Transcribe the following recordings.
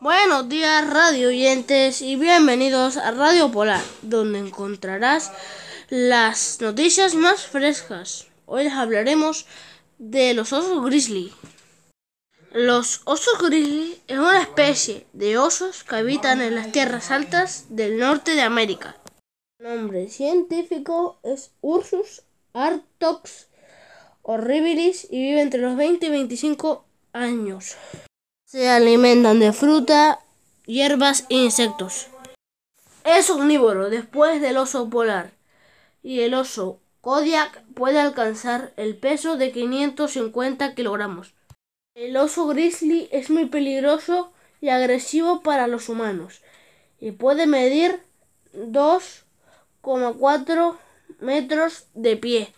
Buenos días radio oyentes y bienvenidos a Radio Polar, donde encontrarás las noticias más frescas. Hoy les hablaremos de los osos grizzly. Los osos grizzly es una especie de osos que habitan en las tierras altas del norte de América. Nombre científico es Ursus artox horribilis y vive entre los 20 y 25 años. Se alimentan de fruta, hierbas e insectos. Es omnívoro después del oso polar y el oso Kodiak puede alcanzar el peso de 550 kilogramos. El oso grizzly es muy peligroso y agresivo para los humanos y puede medir 2,4 metros de pie.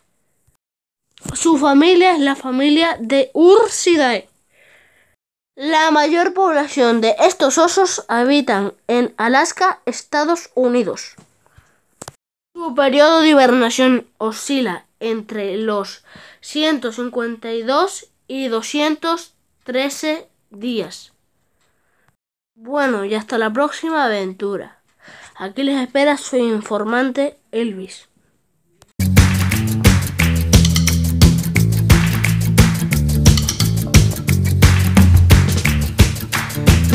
Su familia es la familia de Ursidae. La mayor población de estos osos habitan en Alaska, Estados Unidos. Su periodo de hibernación oscila entre los 152 y 213 días. Bueno, y hasta la próxima aventura. Aquí les espera su informante Elvis.